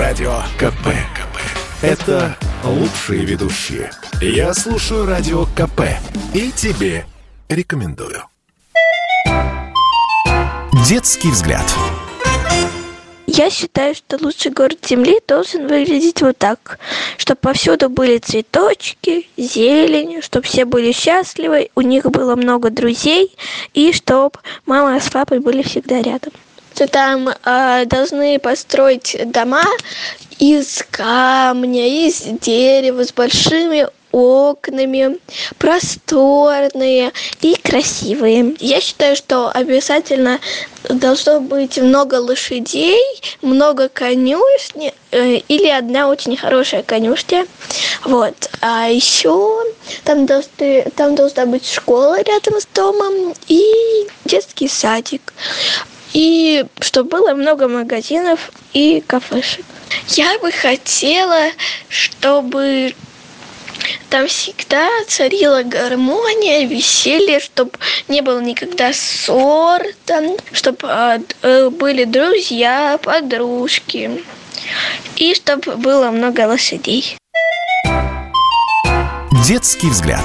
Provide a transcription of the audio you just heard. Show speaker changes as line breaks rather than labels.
Радио КП. КП. Это лучшие ведущие. Я слушаю Радио КП. И тебе рекомендую. Детский взгляд.
Я считаю, что лучший город Земли должен выглядеть вот так. Чтобы повсюду были цветочки, зелень, чтобы все были счастливы, у них было много друзей, и чтобы мама с папой были всегда рядом. Что там э, должны построить дома из камня, из дерева, с большими окнами, просторные и красивые. Я считаю, что обязательно должно быть много лошадей, много конюшни э, или одна очень хорошая конюшня. Вот. А еще там, должны, там должна быть школа рядом с домом и детский садик. Чтобы было много магазинов и кафешек. Я бы хотела, чтобы там всегда царила гармония, веселье, чтобы не было никогда ссор, там, чтобы э, были друзья, подружки, и чтобы было много лошадей.
Детский взгляд.